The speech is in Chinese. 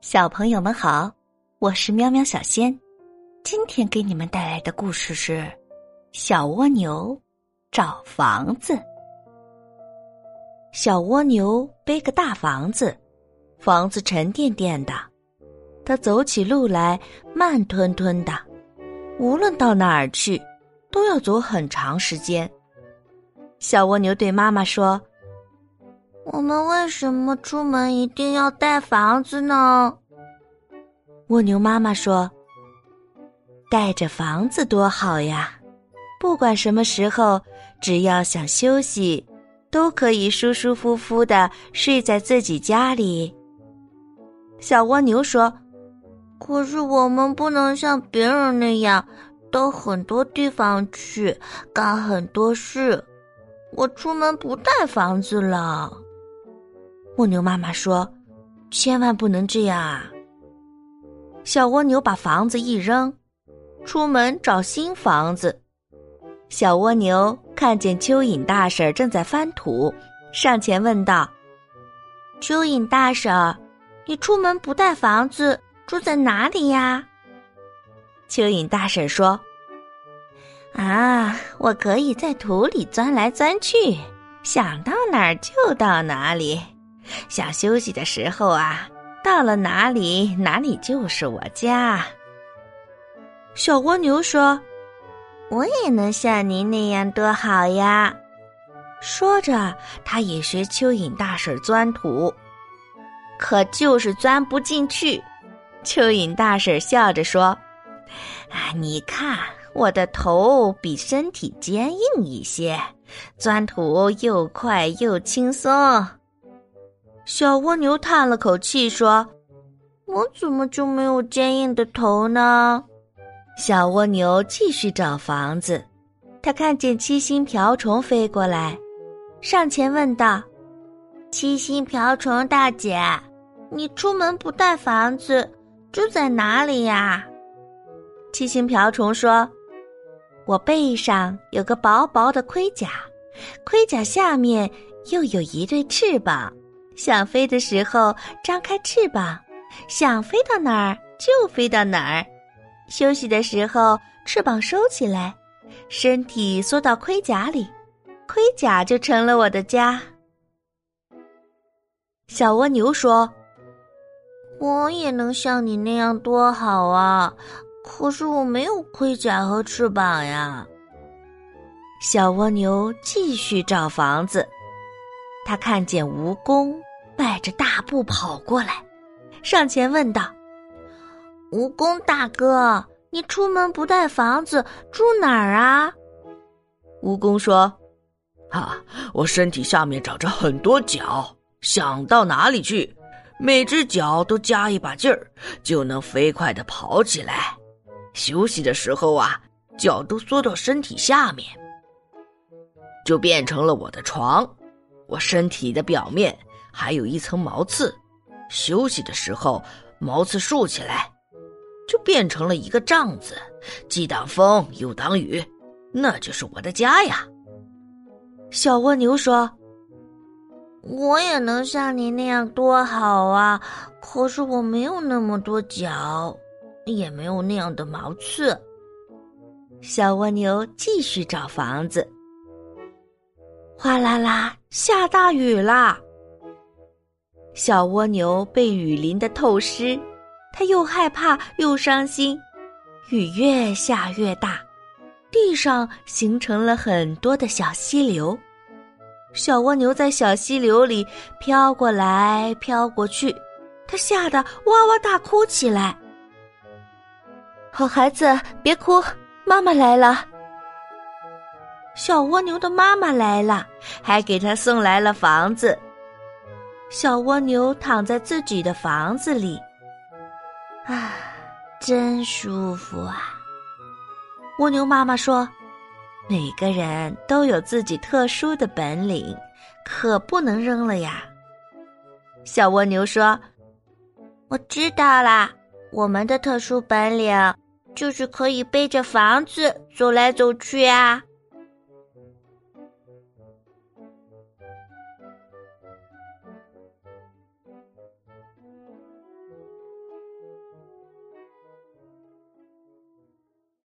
小朋友们好，我是喵喵小仙，今天给你们带来的故事是《小蜗牛找房子》。小蜗牛背个大房子，房子沉甸甸的，它走起路来慢吞吞的，无论到哪儿去，都要走很长时间。小蜗牛对妈妈说。我们为什么出门一定要带房子呢？蜗牛妈妈说：“带着房子多好呀！不管什么时候，只要想休息，都可以舒舒服服的睡在自己家里。”小蜗牛说：“可是我们不能像别人那样到很多地方去干很多事。我出门不带房子了。”蜗牛妈妈说：“千万不能这样啊！”小蜗牛把房子一扔，出门找新房子。小蜗牛看见蚯蚓大婶正在翻土，上前问道：“蚯蚓大婶，你出门不带房子，住在哪里呀？”蚯蚓大婶说：“啊，我可以在土里钻来钻去，想到哪儿就到哪里。”想休息的时候啊，到了哪里哪里就是我家。小蜗牛说：“我也能像您那样多好呀！”说着，它也学蚯蚓大婶钻土，可就是钻不进去。蚯蚓大婶笑着说：“啊，你看我的头比身体坚硬一些，钻土又快又轻松。”小蜗牛叹了口气说：“我怎么就没有坚硬的头呢？”小蜗牛继续找房子，它看见七星瓢虫飞过来，上前问道：“七星瓢虫大姐，你出门不带房子，住在哪里呀？”七星瓢虫说：“我背上有个薄薄的盔甲，盔甲下面又有一对翅膀。”想飞的时候张开翅膀，想飞到哪儿就飞到哪儿；休息的时候翅膀收起来，身体缩到盔甲里，盔甲就成了我的家。小蜗牛说：“我也能像你那样多好啊！可是我没有盔甲和翅膀呀。”小蜗牛继续找房子，他看见蜈蚣。迈着大步跑过来，上前问道：“蜈蚣大哥，你出门不带房子，住哪儿啊？”蜈蚣说：“啊，我身体下面长着很多脚，想到哪里去，每只脚都加一把劲儿，就能飞快的跑起来。休息的时候啊，脚都缩到身体下面，就变成了我的床。我身体的表面。”还有一层毛刺，休息的时候毛刺竖起来，就变成了一个帐子，既挡风又挡雨，那就是我的家呀。小蜗牛说：“我也能像你那样多好啊！可是我没有那么多脚，也没有那样的毛刺。”小蜗牛继续找房子。哗啦啦，下大雨啦！小蜗牛被雨淋得透湿，它又害怕又伤心。雨越下越大，地上形成了很多的小溪流。小蜗牛在小溪流里飘过来飘过去，它吓得哇哇大哭起来。好孩子，别哭，妈妈来了。小蜗牛的妈妈来了，还给它送来了房子。小蜗牛躺在自己的房子里，啊，真舒服啊！蜗牛妈妈说：“每个人都有自己特殊的本领，可不能扔了呀。”小蜗牛说：“我知道啦，我们的特殊本领就是可以背着房子走来走去啊。”